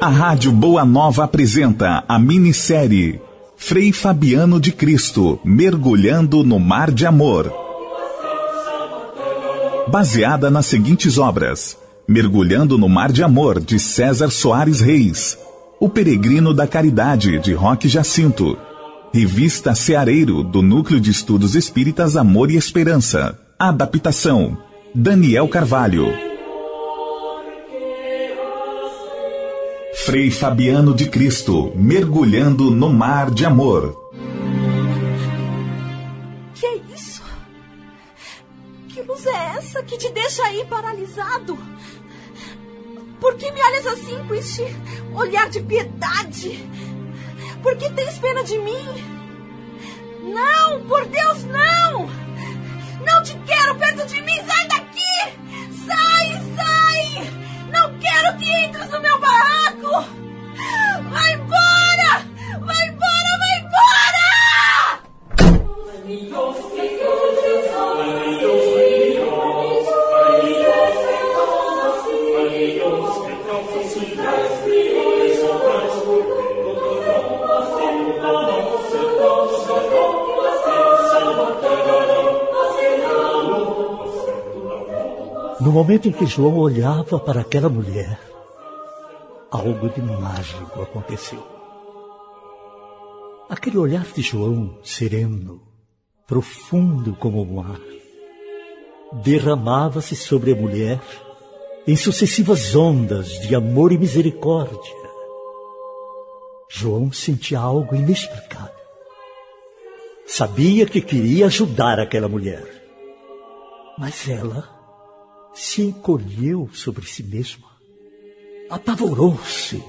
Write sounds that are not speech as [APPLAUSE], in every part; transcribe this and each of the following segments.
A Rádio Boa Nova apresenta a minissérie Frei Fabiano de Cristo Mergulhando no Mar de Amor. Baseada nas seguintes obras: Mergulhando no Mar de Amor, de César Soares Reis. O Peregrino da Caridade, de Roque Jacinto. Revista Ceareiro, do Núcleo de Estudos Espíritas Amor e Esperança. Adaptação: Daniel Carvalho. Frei Fabiano de Cristo, mergulhando no mar de amor. Que é isso? Que luz é essa que te deixa aí paralisado? Por que me olhas assim com este olhar de piedade? Por que tens pena de mim? Não, por Deus, não! Não te quero perto de mim, sai daqui! Sai, sai! Não quero que entres no meu barraco! Momento em que João olhava para aquela mulher, algo de mágico aconteceu. Aquele olhar de João, sereno, profundo como o mar, derramava-se sobre a mulher em sucessivas ondas de amor e misericórdia. João sentia algo inexplicável. Sabia que queria ajudar aquela mulher, mas ela se encolheu sobre si mesma. Apavorou-se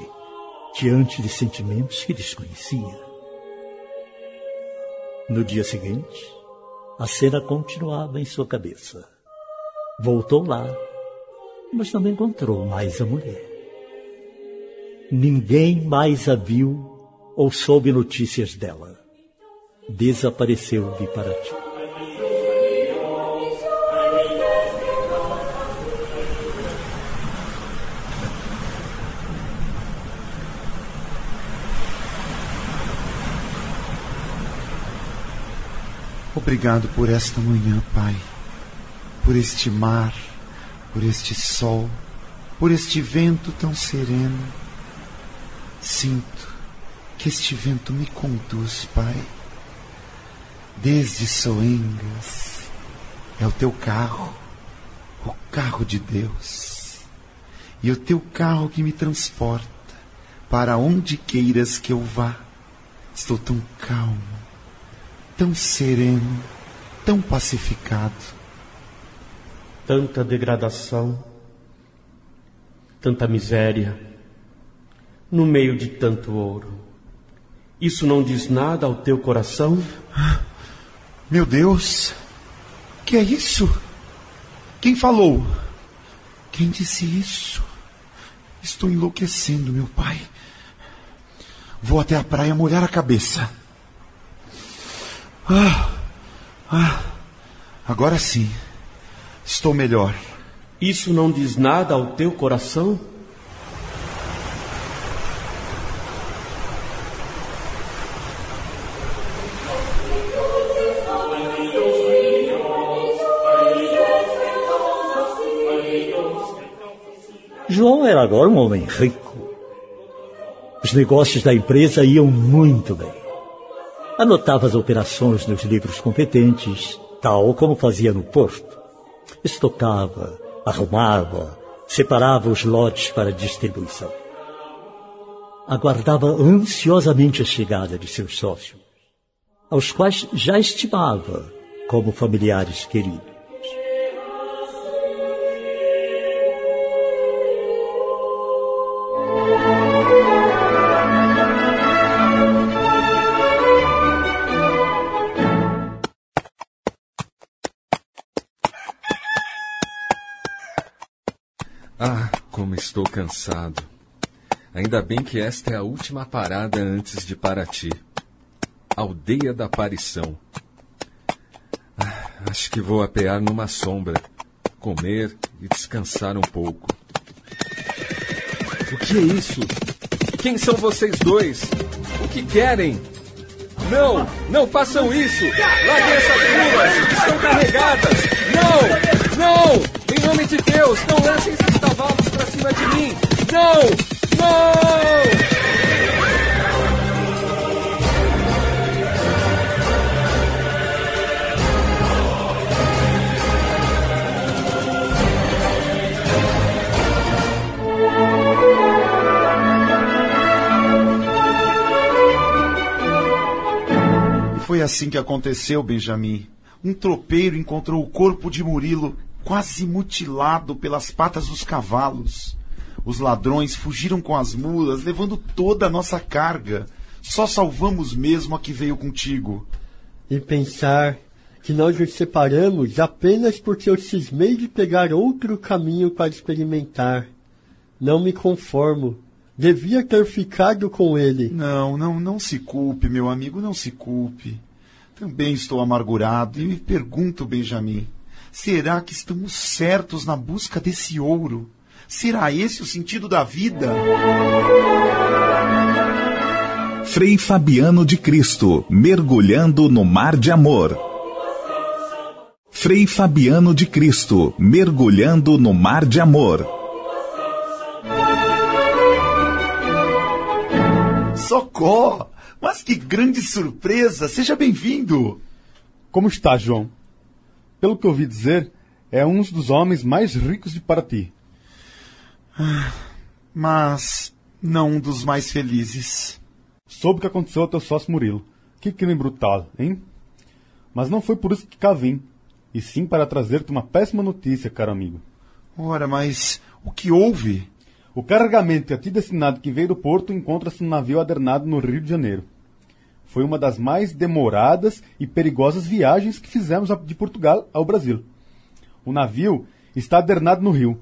diante de sentimentos que desconhecia. No dia seguinte, a cena continuava em sua cabeça. Voltou lá, mas não encontrou mais a mulher. Ninguém mais a viu ou soube notícias dela. Desapareceu de Paraty. Obrigado por esta manhã, Pai, por este mar, por este sol, por este vento tão sereno. Sinto que este vento me conduz, Pai, desde Soengas. É o teu carro, o carro de Deus, e o teu carro que me transporta para onde queiras que eu vá. Estou tão calmo tão sereno, tão pacificado. Tanta degradação, tanta miséria, no meio de tanto ouro. Isso não diz nada ao teu coração? Meu Deus, que é isso? Quem falou? Quem disse isso? Estou enlouquecendo, meu pai. Vou até a praia molhar a cabeça. Ah, ah, agora sim. Estou melhor. Isso não diz nada ao teu coração? João era agora um homem rico. Os negócios da empresa iam muito bem. Anotava as operações nos livros competentes, tal como fazia no porto. Estocava, arrumava, separava os lotes para distribuição. Aguardava ansiosamente a chegada de seus sócios, aos quais já estimava como familiares queridos. Estou cansado. Ainda bem que esta é a última parada antes de Paraty. Aldeia da Aparição. Ah, Acho que vou apear numa sombra, comer e descansar um pouco. O que é isso? Quem são vocês dois? O que querem? Não, não façam isso! Larguem essas mulas! Estão carregadas! Não! Não! Foi assim que aconteceu, Benjamin. Um tropeiro encontrou o corpo de Murilo quase mutilado pelas patas dos cavalos. Os ladrões fugiram com as mulas, levando toda a nossa carga. Só salvamos mesmo a que veio contigo. E pensar que nós nos separamos apenas porque eu cismei de pegar outro caminho para experimentar. Não me conformo. Devia ter ficado com ele. Não, não, não se culpe, meu amigo, não se culpe. Também estou amargurado e me pergunto, Benjamin, será que estamos certos na busca desse ouro? Será esse o sentido da vida? Frei Fabiano de Cristo, mergulhando no mar de amor. Frei Fabiano de Cristo, mergulhando no mar de amor. Socorro! Mas que grande surpresa! Seja bem-vindo! Como está, João? Pelo que ouvi dizer, é um dos homens mais ricos de Paraty. Mas não um dos mais felizes. Soube o que aconteceu ao teu sócio Murilo. Que crime brutal, hein? Mas não foi por isso que cá vim, e sim para trazer-te uma péssima notícia, caro amigo. Ora, mas o que houve? O carregamento a ti destinado que veio do porto encontra-se no navio adernado no Rio de Janeiro. Foi uma das mais demoradas e perigosas viagens que fizemos de Portugal ao Brasil. O navio está adernado no rio,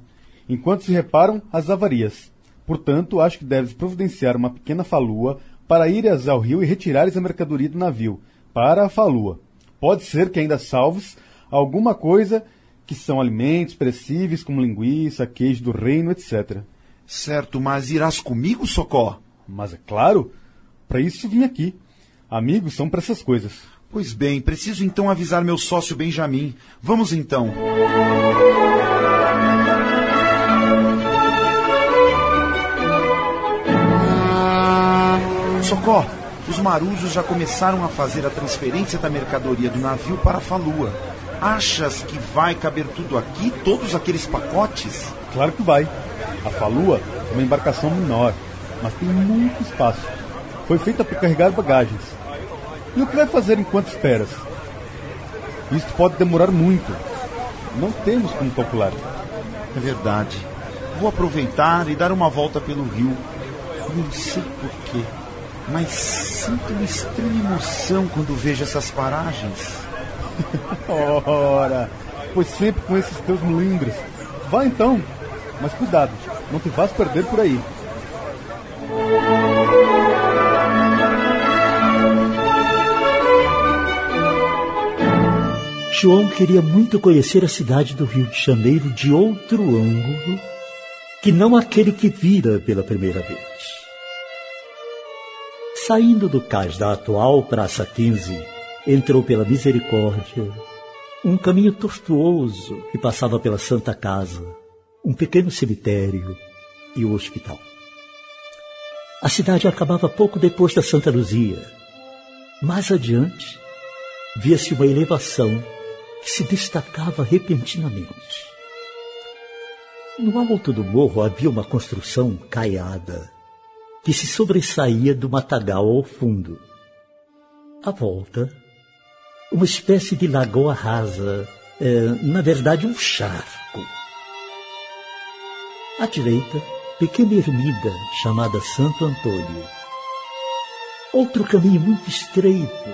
enquanto se reparam as avarias. Portanto, acho que deves providenciar uma pequena falua para ires ao rio e retirares a mercadoria do navio, para a falua. Pode ser que ainda salves alguma coisa que são alimentos perecíveis como linguiça, queijo do reino, etc. Certo, mas irás comigo, Socó? Mas é claro, para isso vim aqui. Amigos são para essas coisas. Pois bem, preciso então avisar meu sócio Benjamin. Vamos então. Socó, os marujos já começaram a fazer a transferência da mercadoria do navio para a falua. Achas que vai caber tudo aqui, todos aqueles pacotes? Claro que vai. A falua é uma embarcação menor, mas tem muito espaço. Foi feita para carregar bagagens. E o que vai fazer enquanto esperas? Isto pode demorar muito. Não temos como calcular. É verdade. Vou aproveitar e dar uma volta pelo rio. Não sei porquê, mas sinto uma estranha emoção quando vejo essas paragens. [LAUGHS] Ora, pois sempre com esses teus melindres. Vá então, mas cuidado, não te vás perder por aí. João queria muito conhecer a cidade do Rio de Janeiro de outro ângulo que não aquele que vira pela primeira vez. Saindo do cais da atual Praça 15, entrou pela Misericórdia um caminho tortuoso que passava pela Santa Casa, um pequeno cemitério e o hospital. A cidade acabava pouco depois da Santa Luzia. Mais adiante, via-se uma elevação que se destacava repentinamente. No alto do morro havia uma construção caiada que se sobressaía do matagal ao fundo. À volta, uma espécie de lagoa rasa, é, na verdade um charco. À direita, pequena ermida chamada Santo Antônio. Outro caminho muito estreito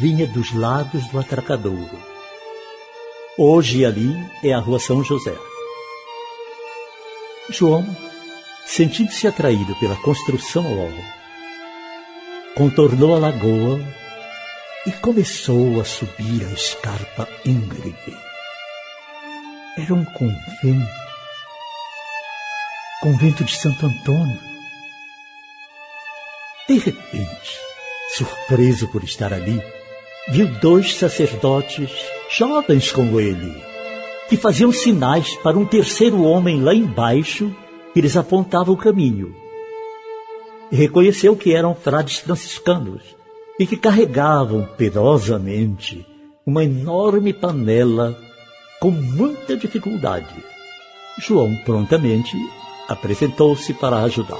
vinha dos lados do atracadouro. Hoje ali é a rua São José. João, sentindo-se atraído pela construção alto, contornou a lagoa e começou a subir a escarpa íngreme. Era um convento. Convento de Santo Antônio. De repente, surpreso por estar ali, viu dois sacerdotes, jovens como ele, que faziam sinais para um terceiro homem lá embaixo que lhes apontava o caminho. E reconheceu que eram frades franciscanos e que carregavam pedosamente uma enorme panela com muita dificuldade. João prontamente apresentou-se para ajudar.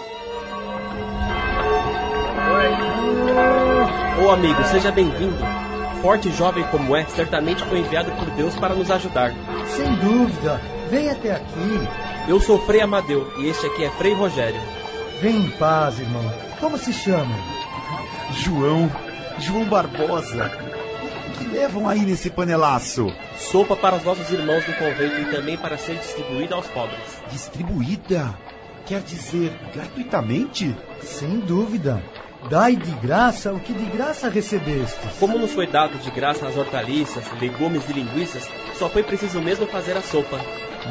Ô amigo, seja bem-vindo. Forte e jovem como é, certamente foi enviado por Deus para nos ajudar. Sem dúvida. Vem até aqui. Eu sou Frei Amadeu e este aqui é Frei Rogério. Vem em paz, irmão. Como se chama? João, João Barbosa. O que levam aí nesse panelaço? Sopa para os nossos irmãos do convento e também para ser distribuída aos pobres. Distribuída? Quer dizer, gratuitamente? Sem dúvida. Dai de graça o que de graça recebeste. Como nos foi dado de graça as hortaliças, legumes e linguiças, só foi preciso mesmo fazer a sopa.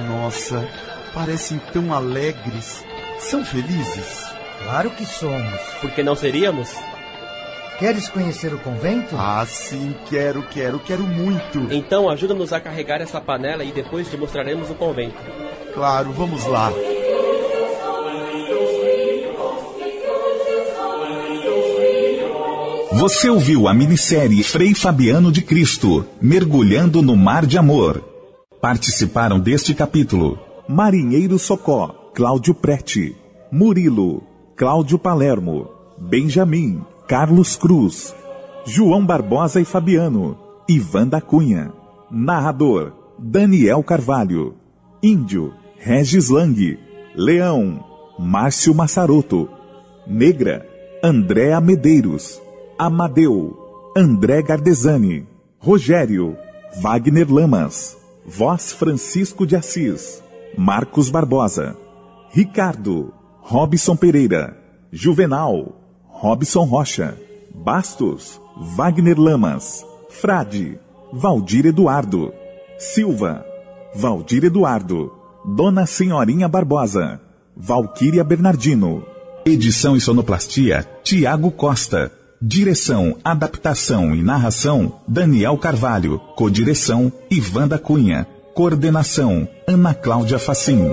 Nossa, parecem tão alegres. São felizes? Claro que somos. Por que não seríamos? Queres conhecer o convento? Ah, sim, quero, quero, quero muito. Então ajuda-nos a carregar essa panela e depois te mostraremos o convento. Claro, vamos lá. Você ouviu a minissérie Frei Fabiano de Cristo, Mergulhando no Mar de Amor. Participaram deste capítulo Marinheiro Socó, Cláudio Prete, Murilo, Cláudio Palermo, Benjamin, Carlos Cruz, João Barbosa e Fabiano, Ivan da Cunha, Narrador, Daniel Carvalho, Índio, Regis Lang, Leão, Márcio Massaroto, Negra, Andréa Medeiros, Amadeu, André Gardesani, Rogério, Wagner Lamas, Voz Francisco de Assis, Marcos Barbosa, Ricardo, Robson Pereira, Juvenal, Robson Rocha, Bastos, Wagner Lamas, Frade, Valdir Eduardo, Silva, Valdir Eduardo, Dona Senhorinha Barbosa, Valquíria Bernardino. Edição e sonoplastia, Tiago Costa. Direção, adaptação e narração, Daniel Carvalho. Codireção, Ivan da Cunha. Coordenação, Ana Cláudia Facim.